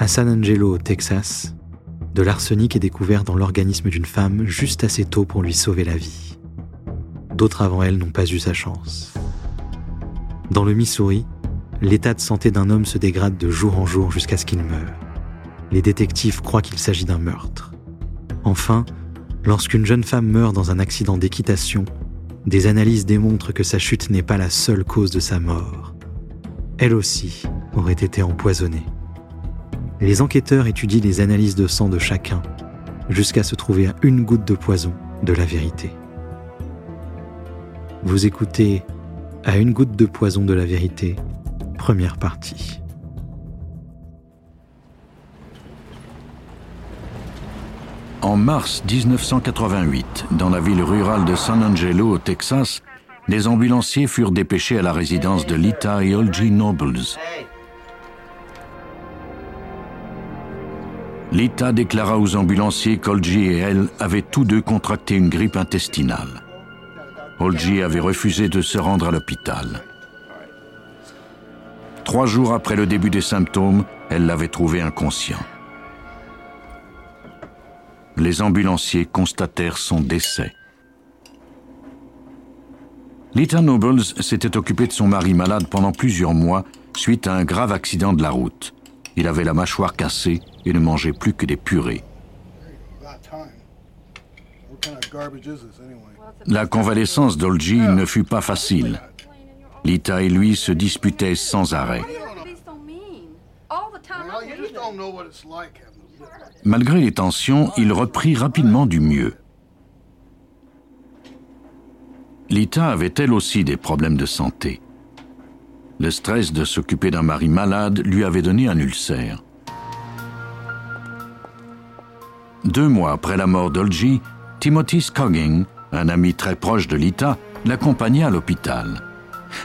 À San Angelo, au Texas, de l'arsenic est découvert dans l'organisme d'une femme juste assez tôt pour lui sauver la vie. D'autres avant elle n'ont pas eu sa chance. Dans le Missouri, l'état de santé d'un homme se dégrade de jour en jour jusqu'à ce qu'il meure. Les détectives croient qu'il s'agit d'un meurtre. Enfin, lorsqu'une jeune femme meurt dans un accident d'équitation, des analyses démontrent que sa chute n'est pas la seule cause de sa mort. Elle aussi aurait été empoisonnée. Les enquêteurs étudient les analyses de sang de chacun jusqu'à se trouver à une goutte de poison de la vérité. Vous écoutez À une goutte de poison de la vérité, première partie. En mars 1988, dans la ville rurale de San Angelo, au Texas, des ambulanciers furent dépêchés à la résidence de Lita et Olgie Nobles. Lita déclara aux ambulanciers qu'Olgie et elle avaient tous deux contracté une grippe intestinale. Olgie avait refusé de se rendre à l'hôpital. Trois jours après le début des symptômes, elle l'avait trouvé inconscient les ambulanciers constatèrent son décès. Lita Nobles s'était occupée de son mari malade pendant plusieurs mois suite à un grave accident de la route. Il avait la mâchoire cassée et ne mangeait plus que des purées. La convalescence d'Olgi ne fut pas facile. Lita et lui se disputaient sans arrêt. Malgré les tensions, il reprit rapidement du mieux. Lita avait elle aussi des problèmes de santé. Le stress de s'occuper d'un mari malade lui avait donné un ulcère. Deux mois après la mort d'Olgi, Timothy Scogging, un ami très proche de Lita, l'accompagnait à l'hôpital.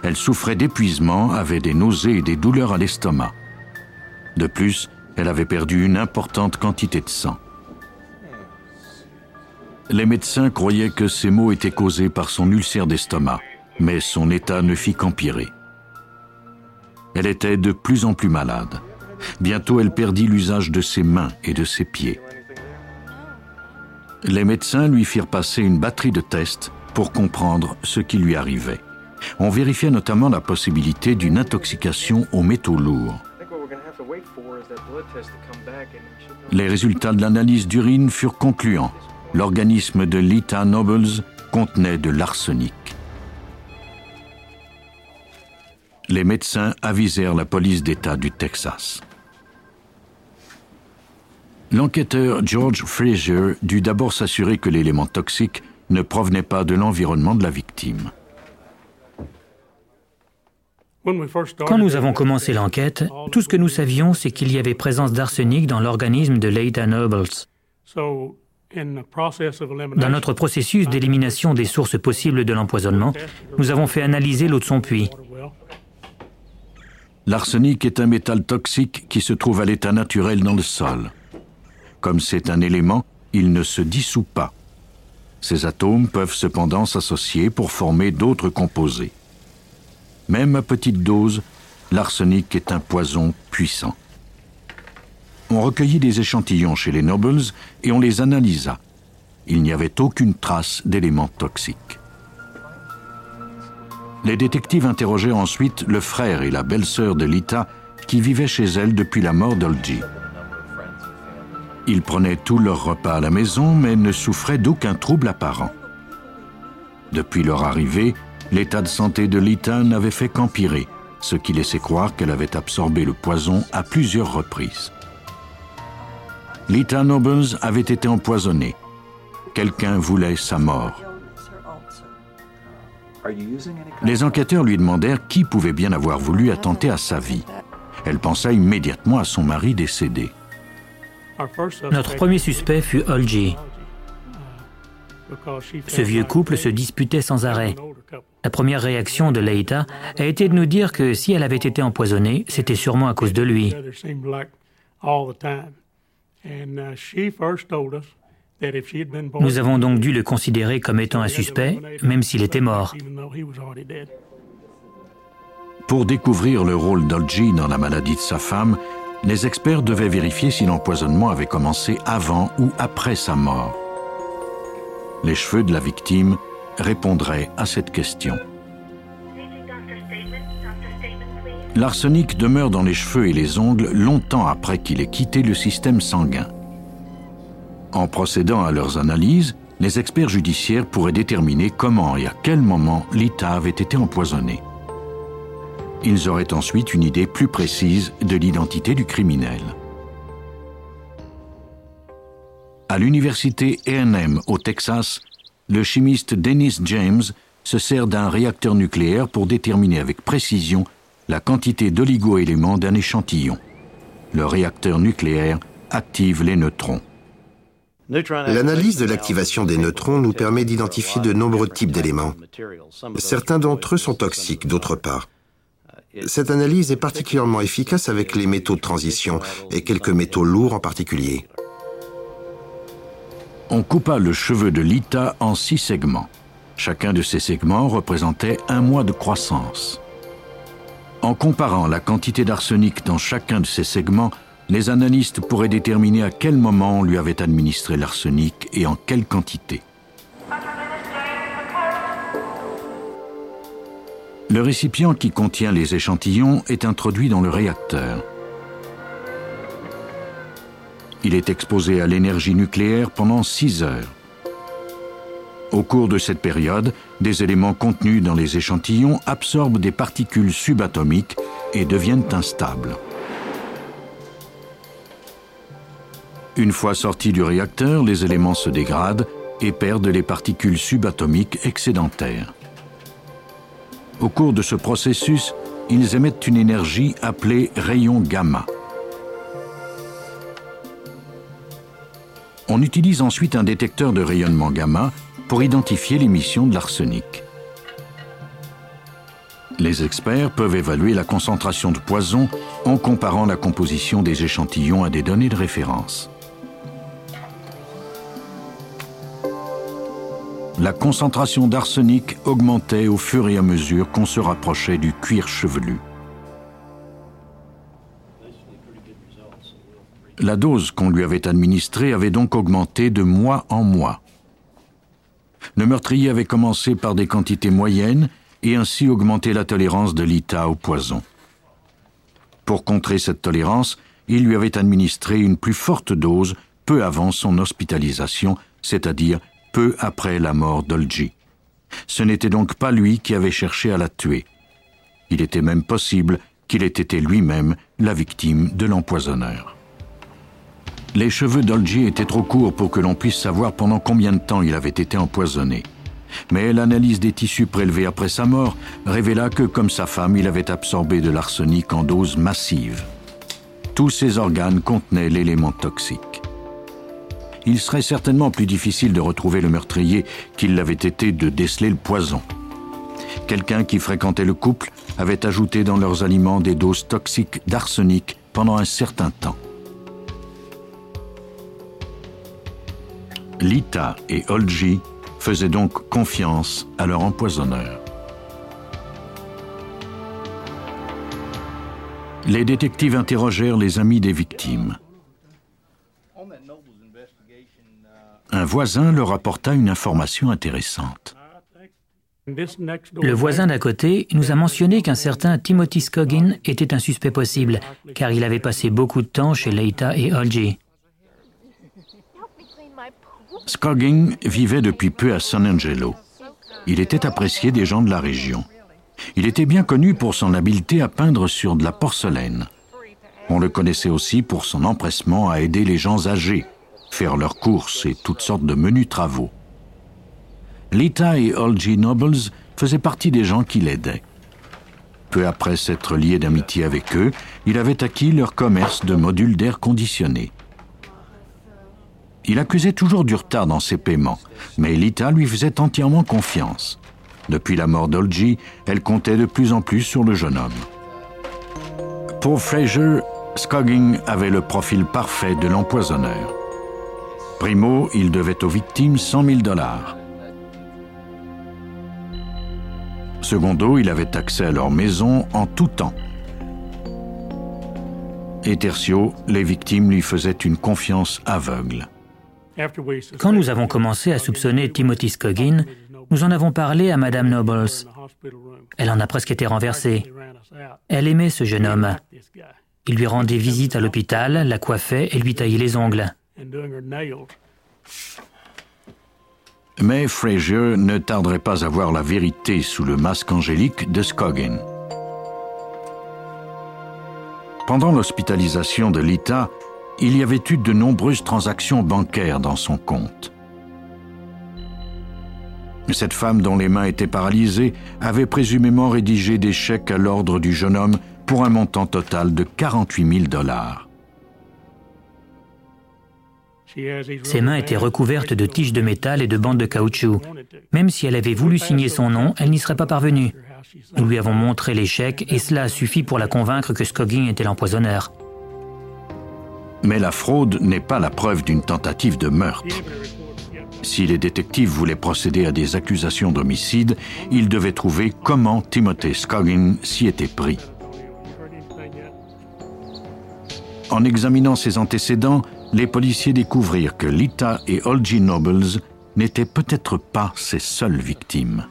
Elle souffrait d'épuisement, avait des nausées et des douleurs à l'estomac. De plus, elle avait perdu une importante quantité de sang. Les médecins croyaient que ces maux étaient causés par son ulcère d'estomac, mais son état ne fit qu'empirer. Elle était de plus en plus malade. Bientôt, elle perdit l'usage de ses mains et de ses pieds. Les médecins lui firent passer une batterie de tests pour comprendre ce qui lui arrivait. On vérifiait notamment la possibilité d'une intoxication aux métaux lourds. Les résultats de l'analyse d'urine furent concluants. L'organisme de Lita Nobles contenait de l'arsenic. Les médecins avisèrent la police d'État du Texas. L'enquêteur George Fraser dut d'abord s'assurer que l'élément toxique ne provenait pas de l'environnement de la victime. Quand nous avons commencé l'enquête, tout ce que nous savions, c'est qu'il y avait présence d'arsenic dans l'organisme de Leita Nobles. Dans notre processus d'élimination des sources possibles de l'empoisonnement, nous avons fait analyser l'eau de son puits. L'arsenic est un métal toxique qui se trouve à l'état naturel dans le sol. Comme c'est un élément, il ne se dissout pas. Ces atomes peuvent cependant s'associer pour former d'autres composés. Même à petite dose, l'arsenic est un poison puissant. On recueillit des échantillons chez les Nobles et on les analysa. Il n'y avait aucune trace d'éléments toxiques. Les détectives interrogèrent ensuite le frère et la belle-sœur de Lita qui vivaient chez elle depuis la mort d'Olgi. Ils prenaient tous leurs repas à la maison mais ne souffraient d'aucun trouble apparent. Depuis leur arrivée, l'état de santé de Lita n'avait fait qu'empirer, ce qui laissait croire qu'elle avait absorbé le poison à plusieurs reprises. Lita Nobles avait été empoisonnée. Quelqu'un voulait sa mort. Les enquêteurs lui demandèrent qui pouvait bien avoir voulu attenter à sa vie. Elle pensa immédiatement à son mari décédé. Notre premier suspect fut Olgi. Ce vieux couple se disputait sans arrêt. La première réaction de Leita a été de nous dire que si elle avait été empoisonnée, c'était sûrement à cause de lui. Nous avons donc dû le considérer comme étant un suspect, même s'il était mort. Pour découvrir le rôle d'Olgi dans la maladie de sa femme, les experts devaient vérifier si l'empoisonnement avait commencé avant ou après sa mort. Les cheveux de la victime répondraient à cette question. L'arsenic demeure dans les cheveux et les ongles longtemps après qu'il ait quitté le système sanguin. En procédant à leurs analyses, les experts judiciaires pourraient déterminer comment et à quel moment Lita avait été empoisonnée. Ils auraient ensuite une idée plus précise de l'identité du criminel. À l'université A&M au Texas, le chimiste Dennis James se sert d'un réacteur nucléaire pour déterminer avec précision la quantité d'oligo-éléments d'un échantillon. Le réacteur nucléaire active les neutrons. L'analyse de l'activation des neutrons nous permet d'identifier de nombreux types d'éléments. Certains d'entre eux sont toxiques, d'autres pas. Cette analyse est particulièrement efficace avec les métaux de transition et quelques métaux lourds en particulier. On coupa le cheveu de Lita en six segments. Chacun de ces segments représentait un mois de croissance. En comparant la quantité d'arsenic dans chacun de ces segments, les analystes pourraient déterminer à quel moment on lui avait administré l'arsenic et en quelle quantité. Le récipient qui contient les échantillons est introduit dans le réacteur. Il est exposé à l'énergie nucléaire pendant 6 heures. Au cours de cette période, des éléments contenus dans les échantillons absorbent des particules subatomiques et deviennent instables. Une fois sortis du réacteur, les éléments se dégradent et perdent les particules subatomiques excédentaires. Au cours de ce processus, ils émettent une énergie appelée rayon gamma. On utilise ensuite un détecteur de rayonnement gamma pour identifier l'émission de l'arsenic. Les experts peuvent évaluer la concentration de poison en comparant la composition des échantillons à des données de référence. La concentration d'arsenic augmentait au fur et à mesure qu'on se rapprochait du cuir chevelu. La dose qu'on lui avait administrée avait donc augmenté de mois en mois. Le meurtrier avait commencé par des quantités moyennes et ainsi augmenté la tolérance de l'ITA au poison. Pour contrer cette tolérance, il lui avait administré une plus forte dose peu avant son hospitalisation, c'est-à-dire peu après la mort d'Olgi. Ce n'était donc pas lui qui avait cherché à la tuer. Il était même possible qu'il ait été lui-même la victime de l'empoisonneur. Les cheveux d'Olgi étaient trop courts pour que l'on puisse savoir pendant combien de temps il avait été empoisonné. Mais l'analyse des tissus prélevés après sa mort révéla que, comme sa femme, il avait absorbé de l'arsenic en dose massive. Tous ses organes contenaient l'élément toxique il serait certainement plus difficile de retrouver le meurtrier qu'il l'avait été de déceler le poison. Quelqu'un qui fréquentait le couple avait ajouté dans leurs aliments des doses toxiques d'arsenic pendant un certain temps. Lita et Olgi faisaient donc confiance à leur empoisonneur. Les détectives interrogèrent les amis des victimes. Un voisin leur apporta une information intéressante. Le voisin d'à côté nous a mentionné qu'un certain Timothy Scoggin était un suspect possible, car il avait passé beaucoup de temps chez Leita et Olgi. Scoggin vivait depuis peu à San Angelo. Il était apprécié des gens de la région. Il était bien connu pour son habileté à peindre sur de la porcelaine. On le connaissait aussi pour son empressement à aider les gens âgés, faire leurs courses et toutes sortes de menus travaux. Lita et Olgie Nobles faisaient partie des gens qui l'aidaient. Peu après s'être lié d'amitié avec eux, il avait acquis leur commerce de modules d'air conditionné. Il accusait toujours du retard dans ses paiements, mais Lita lui faisait entièrement confiance. Depuis la mort d'Olgie, elle comptait de plus en plus sur le jeune homme. Pour Fraser, Scogging avait le profil parfait de l'empoisonneur. Primo, il devait aux victimes 100 000 dollars. Secondo, il avait accès à leur maison en tout temps. Et tertio, les victimes lui faisaient une confiance aveugle. Quand nous avons commencé à soupçonner Timothy Scoggin, nous en avons parlé à Madame Nobles. Elle en a presque été renversée. Elle aimait ce jeune homme. Il lui rendait visite à l'hôpital, la coiffait et lui taillait les ongles. Mais Fraser ne tarderait pas à voir la vérité sous le masque angélique de Scoggin. Pendant l'hospitalisation de Lita, il y avait eu de nombreuses transactions bancaires dans son compte. Cette femme dont les mains étaient paralysées avait présumément rédigé des chèques à l'ordre du jeune homme pour un montant total de 48 000 dollars. Ses mains étaient recouvertes de tiges de métal et de bandes de caoutchouc. Même si elle avait voulu signer son nom, elle n'y serait pas parvenue. Nous lui avons montré chèques et cela a suffi pour la convaincre que Scoggin était l'empoisonneur. Mais la fraude n'est pas la preuve d'une tentative de meurtre. Si les détectives voulaient procéder à des accusations d'homicide, ils devaient trouver comment Timothy Scoggin s'y était pris. En examinant ses antécédents, les policiers découvrirent que Lita et Olgie Nobles n'étaient peut-être pas ses seules victimes.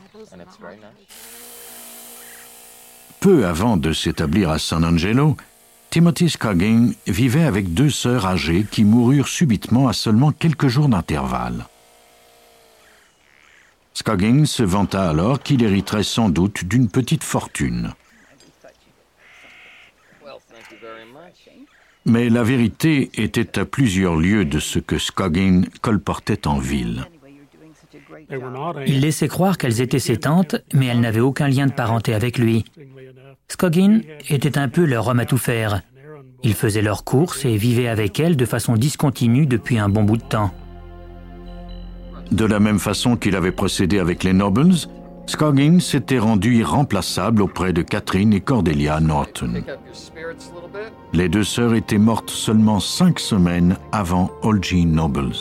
Peu avant de s'établir à San Angelo, Timothy Scoggin vivait avec deux sœurs âgées qui moururent subitement à seulement quelques jours d'intervalle. Scoggin se vanta alors qu'il hériterait sans doute d'une petite fortune. Mais la vérité était à plusieurs lieues de ce que Scoggin colportait en ville. Il laissait croire qu'elles étaient ses tantes, mais elles n'avaient aucun lien de parenté avec lui. Scoggin était un peu leur homme à tout faire. Il faisait leurs courses et vivait avec elles de façon discontinue depuis un bon bout de temps. De la même façon qu'il avait procédé avec les Nobles, Scoggin s'était rendu irremplaçable auprès de Catherine et Cordelia Norton. Les deux sœurs étaient mortes seulement cinq semaines avant Olgie Nobles.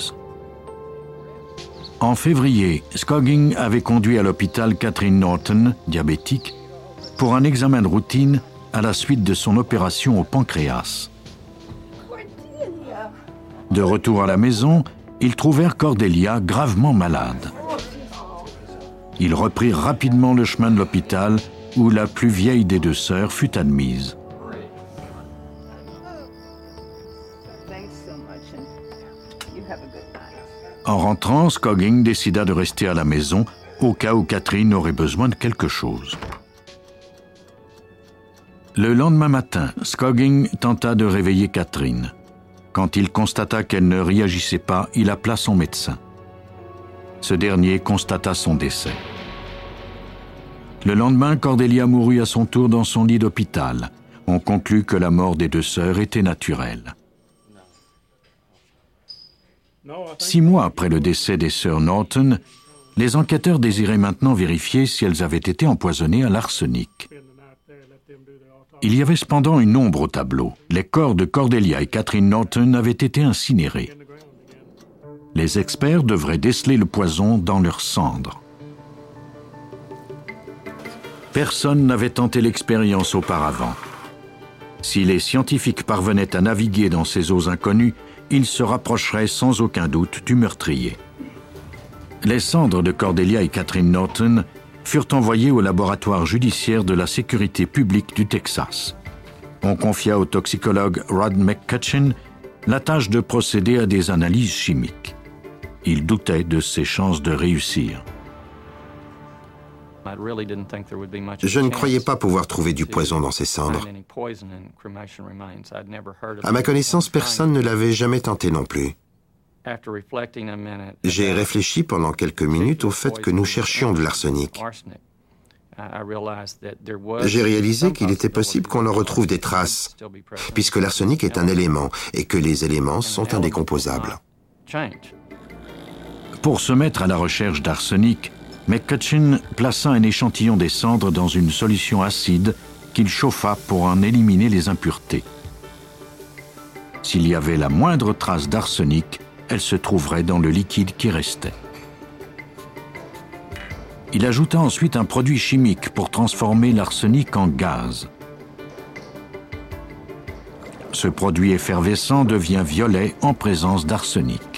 En février, Scoggin avait conduit à l'hôpital Catherine Norton, diabétique, pour un examen de routine à la suite de son opération au pancréas. De retour à la maison, ils trouvèrent Cordelia gravement malade. Ils reprirent rapidement le chemin de l'hôpital où la plus vieille des deux sœurs fut admise. En rentrant, Scogging décida de rester à la maison au cas où Catherine aurait besoin de quelque chose. Le lendemain matin, Scogging tenta de réveiller Catherine. Quand il constata qu'elle ne réagissait pas, il appela son médecin. Ce dernier constata son décès. Le lendemain, Cordelia mourut à son tour dans son lit d'hôpital. On conclut que la mort des deux sœurs était naturelle. Six mois après le décès des sœurs Norton, les enquêteurs désiraient maintenant vérifier si elles avaient été empoisonnées à l'arsenic. Il y avait cependant une ombre au tableau. Les corps de Cordelia et Catherine Norton avaient été incinérés. Les experts devraient déceler le poison dans leurs cendres. Personne n'avait tenté l'expérience auparavant. Si les scientifiques parvenaient à naviguer dans ces eaux inconnues, ils se rapprocheraient sans aucun doute du meurtrier. Les cendres de Cordelia et Catherine Norton furent envoyés au laboratoire judiciaire de la sécurité publique du Texas. On confia au toxicologue Rod McCutcheon la tâche de procéder à des analyses chimiques. Il doutait de ses chances de réussir. Je ne croyais pas pouvoir trouver du poison dans ces cendres. À ma connaissance, personne ne l'avait jamais tenté non plus. J'ai réfléchi pendant quelques minutes au fait que nous cherchions de l'arsenic. J'ai réalisé qu'il était possible qu'on en retrouve des traces, puisque l'arsenic est un élément et que les éléments sont indécomposables. Pour se mettre à la recherche d'arsenic, McCutcheon plaça un échantillon des cendres dans une solution acide qu'il chauffa pour en éliminer les impuretés. S'il y avait la moindre trace d'arsenic, elle se trouverait dans le liquide qui restait. Il ajouta ensuite un produit chimique pour transformer l'arsenic en gaz. Ce produit effervescent devient violet en présence d'arsenic.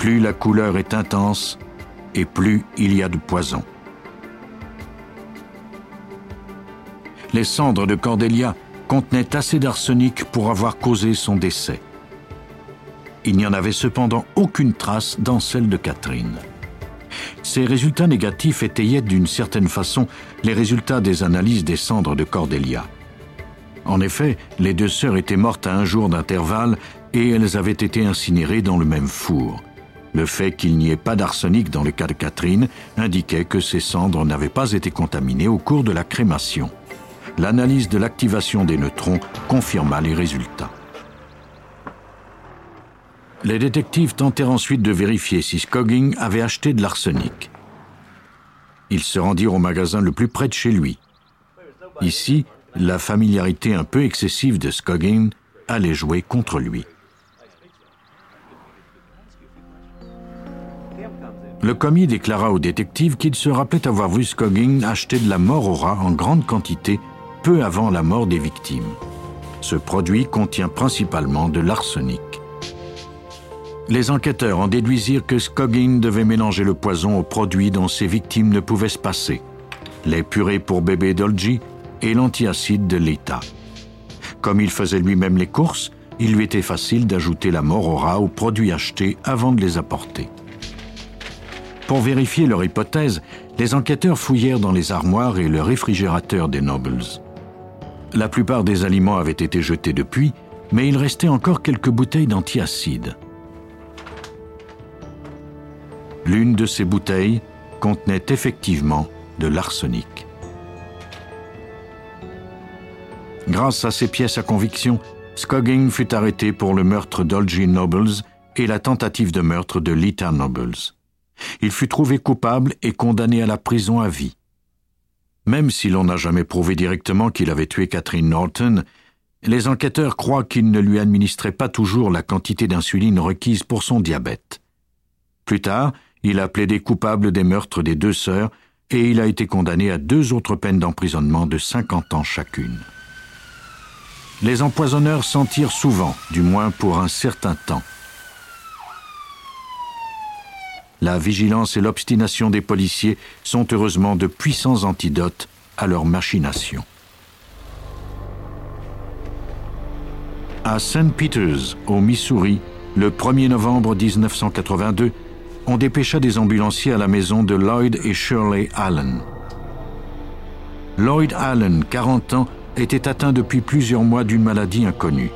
Plus la couleur est intense et plus il y a de poison. Les cendres de Cordelia contenaient assez d'arsenic pour avoir causé son décès. Il n'y en avait cependant aucune trace dans celle de Catherine. Ces résultats négatifs étayaient d'une certaine façon les résultats des analyses des cendres de Cordelia. En effet, les deux sœurs étaient mortes à un jour d'intervalle et elles avaient été incinérées dans le même four. Le fait qu'il n'y ait pas d'arsenic dans le cas de Catherine indiquait que ces cendres n'avaient pas été contaminées au cours de la crémation. L'analyse de l'activation des neutrons confirma les résultats. Les détectives tentèrent ensuite de vérifier si Scogging avait acheté de l'arsenic. Ils se rendirent au magasin le plus près de chez lui. Ici, la familiarité un peu excessive de Scoggin allait jouer contre lui. Le commis déclara au détective qu'il se rappelait avoir vu Scoggin acheter de la mort au rat en grande quantité peu avant la mort des victimes. Ce produit contient principalement de l'arsenic. Les enquêteurs en déduisirent que Scoggin devait mélanger le poison aux produits dont ses victimes ne pouvaient se passer. Les purées pour bébé Dolgi et l'antiacide de l'État. Comme il faisait lui-même les courses, il lui était facile d'ajouter la mort au rat aux produits achetés avant de les apporter. Pour vérifier leur hypothèse, les enquêteurs fouillèrent dans les armoires et le réfrigérateur des Nobles. La plupart des aliments avaient été jetés depuis, mais il restait encore quelques bouteilles d'antiacide. L'une de ces bouteilles contenait effectivement de l'arsenic. Grâce à ces pièces à conviction, Scogging fut arrêté pour le meurtre d'Olgy Nobles et la tentative de meurtre de Lita Nobles. Il fut trouvé coupable et condamné à la prison à vie. Même si l'on n'a jamais prouvé directement qu'il avait tué Catherine Norton, les enquêteurs croient qu'il ne lui administrait pas toujours la quantité d'insuline requise pour son diabète. Plus tard, il a plaidé coupable des meurtres des deux sœurs et il a été condamné à deux autres peines d'emprisonnement de 50 ans chacune les empoisonneurs s'en tirent souvent, du moins pour un certain temps. La vigilance et l'obstination des policiers sont heureusement de puissants antidotes à leur machination. À St. Peters, au Missouri, le 1er novembre 1982, on dépêcha des ambulanciers à la maison de Lloyd et Shirley Allen. Lloyd Allen, 40 ans, était atteint depuis plusieurs mois d'une maladie inconnue.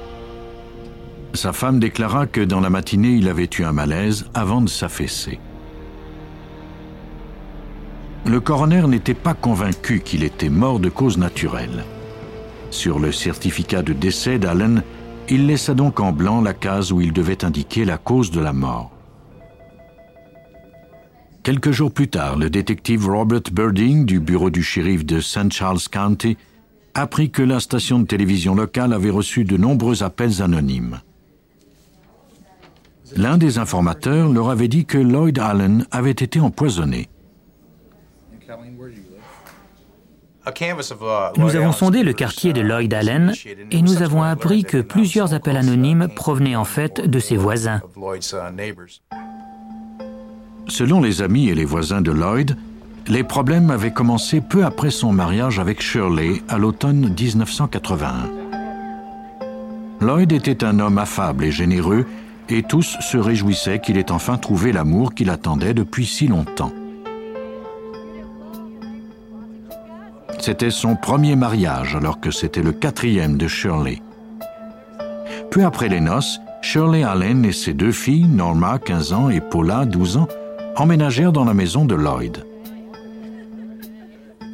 Sa femme déclara que dans la matinée, il avait eu un malaise avant de s'affaisser. Le coroner n'était pas convaincu qu'il était mort de cause naturelle. Sur le certificat de décès d'Allen, il laissa donc en blanc la case où il devait indiquer la cause de la mort. Quelques jours plus tard, le détective Robert Birding du bureau du shérif de St. Charles County apprit que la station de télévision locale avait reçu de nombreux appels anonymes. L'un des informateurs leur avait dit que Lloyd Allen avait été empoisonné. Nous avons sondé le quartier de Lloyd Allen et nous avons appris que plusieurs appels anonymes provenaient en fait de ses voisins. Selon les amis et les voisins de Lloyd, les problèmes avaient commencé peu après son mariage avec Shirley à l'automne 1981. Lloyd était un homme affable et généreux, et tous se réjouissaient qu'il ait enfin trouvé l'amour qu'il attendait depuis si longtemps. C'était son premier mariage alors que c'était le quatrième de Shirley. Peu après les noces, Shirley Allen et ses deux filles, Norma, 15 ans, et Paula, 12 ans, emménagèrent dans la maison de Lloyd.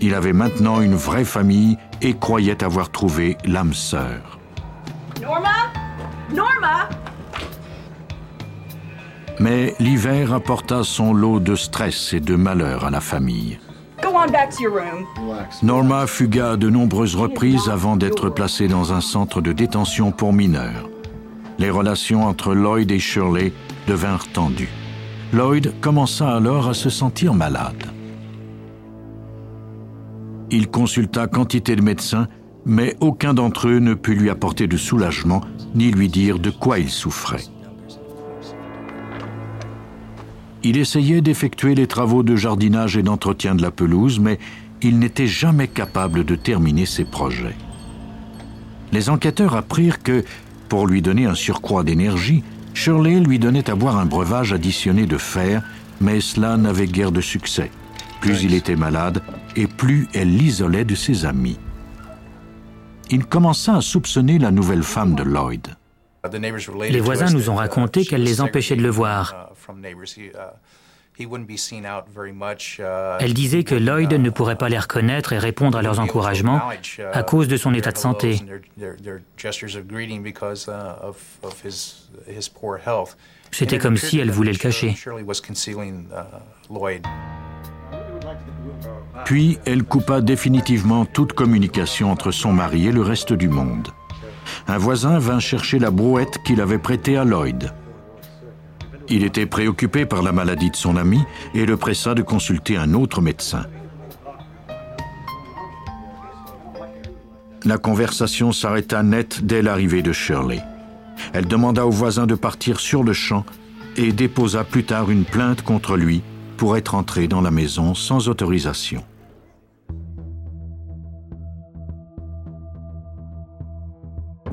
Il avait maintenant une vraie famille et croyait avoir trouvé l'âme sœur. Norma? Norma? Mais l'hiver apporta son lot de stress et de malheur à la famille. Norma fugua de nombreuses reprises avant d'être placée dans un centre de détention pour mineurs. Les relations entre Lloyd et Shirley devinrent tendues. Lloyd commença alors à se sentir malade. Il consulta quantité de médecins, mais aucun d'entre eux ne put lui apporter de soulagement ni lui dire de quoi il souffrait. Il essayait d'effectuer les travaux de jardinage et d'entretien de la pelouse, mais il n'était jamais capable de terminer ses projets. Les enquêteurs apprirent que, pour lui donner un surcroît d'énergie, Shirley lui donnait à boire un breuvage additionné de fer, mais cela n'avait guère de succès. Plus il était malade, et plus elle l'isolait de ses amis. Il commença à soupçonner la nouvelle femme de Lloyd. Les voisins nous ont raconté qu'elle les empêchait de le voir. Elle disait que Lloyd ne pourrait pas les reconnaître et répondre à leurs encouragements à cause de son état de santé. C'était comme si elle voulait le cacher. Puis elle coupa définitivement toute communication entre son mari et le reste du monde. Un voisin vint chercher la brouette qu'il avait prêtée à Lloyd. Il était préoccupé par la maladie de son ami et le pressa de consulter un autre médecin. La conversation s'arrêta net dès l'arrivée de Shirley. Elle demanda au voisin de partir sur le champ et déposa plus tard une plainte contre lui pour être entré dans la maison sans autorisation.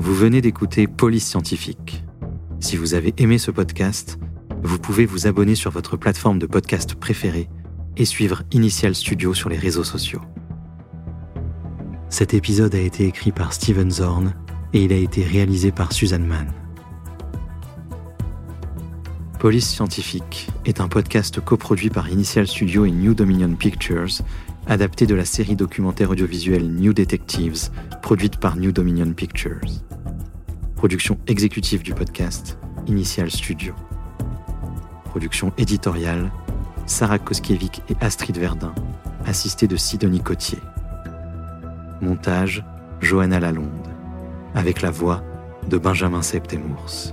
Vous venez d'écouter Police Scientifique. Si vous avez aimé ce podcast, vous pouvez vous abonner sur votre plateforme de podcast préférée et suivre Initial Studio sur les réseaux sociaux. Cet épisode a été écrit par Steven Zorn et il a été réalisé par Suzanne Mann. Police Scientifique est un podcast coproduit par Initial Studio et New Dominion Pictures, adapté de la série documentaire audiovisuelle New Detectives, produite par New Dominion Pictures. Production exécutive du podcast, Initial Studio. Production éditoriale, Sarah Koskiewicz et Astrid Verdun, assistée de Sidonie Cotier. Montage, Johanna Lalonde, avec la voix de Benjamin Septemours.